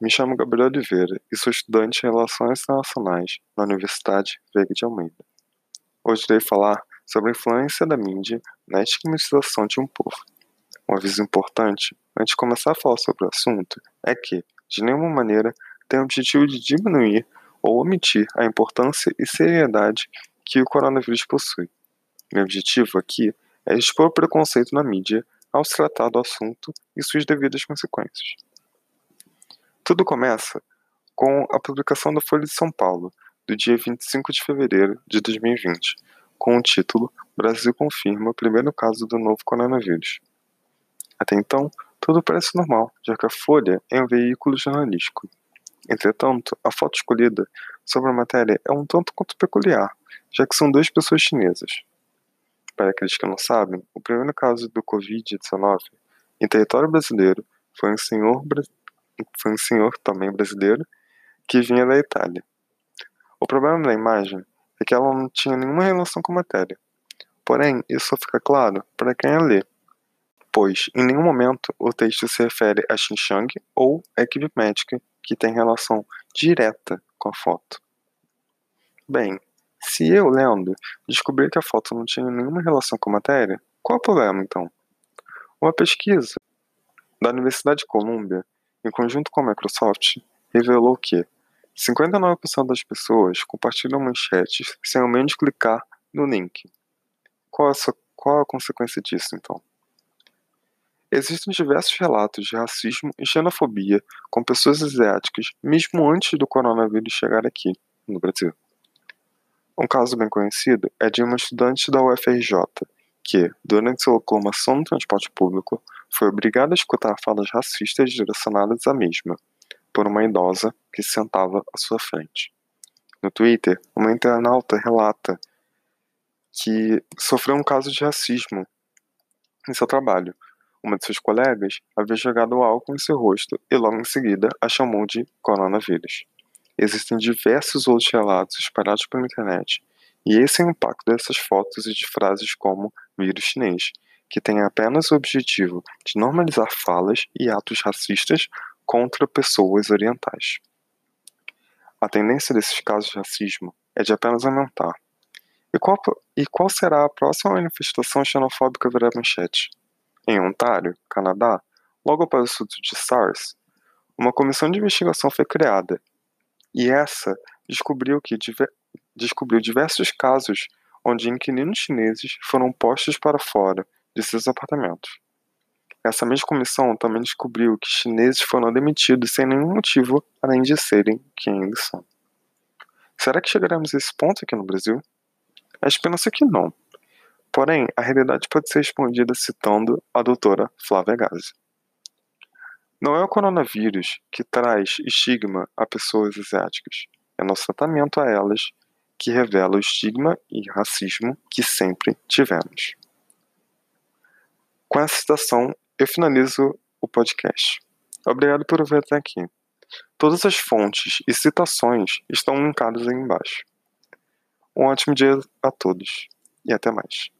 me chamo Gabriel Oliveira e sou estudante em Relações Internacionais na Universidade Veiga de Almeida. Hoje irei falar sobre a influência da mídia na estigmatização de um povo. Um aviso importante, antes de começar a falar sobre o assunto, é que, de nenhuma maneira, tem o objetivo de diminuir ou omitir a importância e seriedade que o coronavírus possui. Meu objetivo aqui é expor o preconceito na mídia ao se tratar do assunto e suas devidas consequências. Tudo começa com a publicação da Folha de São Paulo, do dia 25 de fevereiro de 2020, com o título Brasil confirma o primeiro caso do novo coronavírus. Até então, tudo parece normal, já que a Folha é um veículo jornalístico. Entretanto, a foto escolhida sobre a matéria é um tanto quanto peculiar, já que são duas pessoas chinesas. Para aqueles que não sabem, o primeiro caso do Covid-19 em território brasileiro foi um senhor foi um senhor também brasileiro que vinha da Itália. O problema da imagem é que ela não tinha nenhuma relação com a matéria. Porém, isso fica claro para quem a lê, pois em nenhum momento o texto se refere a Xinjiang ou a equipe médica que tem relação direta com a foto. Bem, se eu, lendo, descobrir que a foto não tinha nenhuma relação com a matéria, qual é o problema então? Uma pesquisa da Universidade de Colômbia em conjunto com a Microsoft, revelou que 59% das pessoas compartilham manchetes sem ao menos clicar no link. Qual, a, qual a consequência disso, então? Existem diversos relatos de racismo e xenofobia com pessoas asiáticas, mesmo antes do coronavírus chegar aqui, no Brasil. Um caso bem conhecido é de uma estudante da UFRJ, que, durante sua locomoção no transporte público, foi obrigada a escutar falas racistas direcionadas à mesma, por uma idosa que se sentava à sua frente. No Twitter, uma internauta relata que sofreu um caso de racismo em seu trabalho. Uma de seus colegas havia jogado álcool em seu rosto e logo em seguida a chamou de coronavírus. Existem diversos outros relatos espalhados pela internet, e esse é o impacto dessas fotos e de frases como vírus chinês, que tem apenas o objetivo de normalizar falas e atos racistas contra pessoas orientais. A tendência desses casos de racismo é de apenas aumentar. E qual, e qual será a próxima manifestação xenofóbica virar manchete? Em Ontário, Canadá, logo após o surto de SARS, uma comissão de investigação foi criada, e essa descobriu que descobriu diversos casos onde inquilinos chineses foram postos para fora de seus apartamentos. Essa mesma comissão também descobriu que chineses foram demitidos sem nenhum motivo além de serem quem eles são. Será que chegaremos a esse ponto aqui no Brasil? A esperança é que não. Porém, a realidade pode ser respondida citando a doutora Flávia Gazi. Não é o coronavírus que traz estigma a pessoas asiáticas, é nosso tratamento a elas que revela o estigma e racismo que sempre tivemos. Com essa citação, eu finalizo o podcast. Obrigado por ouvir até aqui. Todas as fontes e citações estão linkadas aí embaixo. Um ótimo dia a todos e até mais.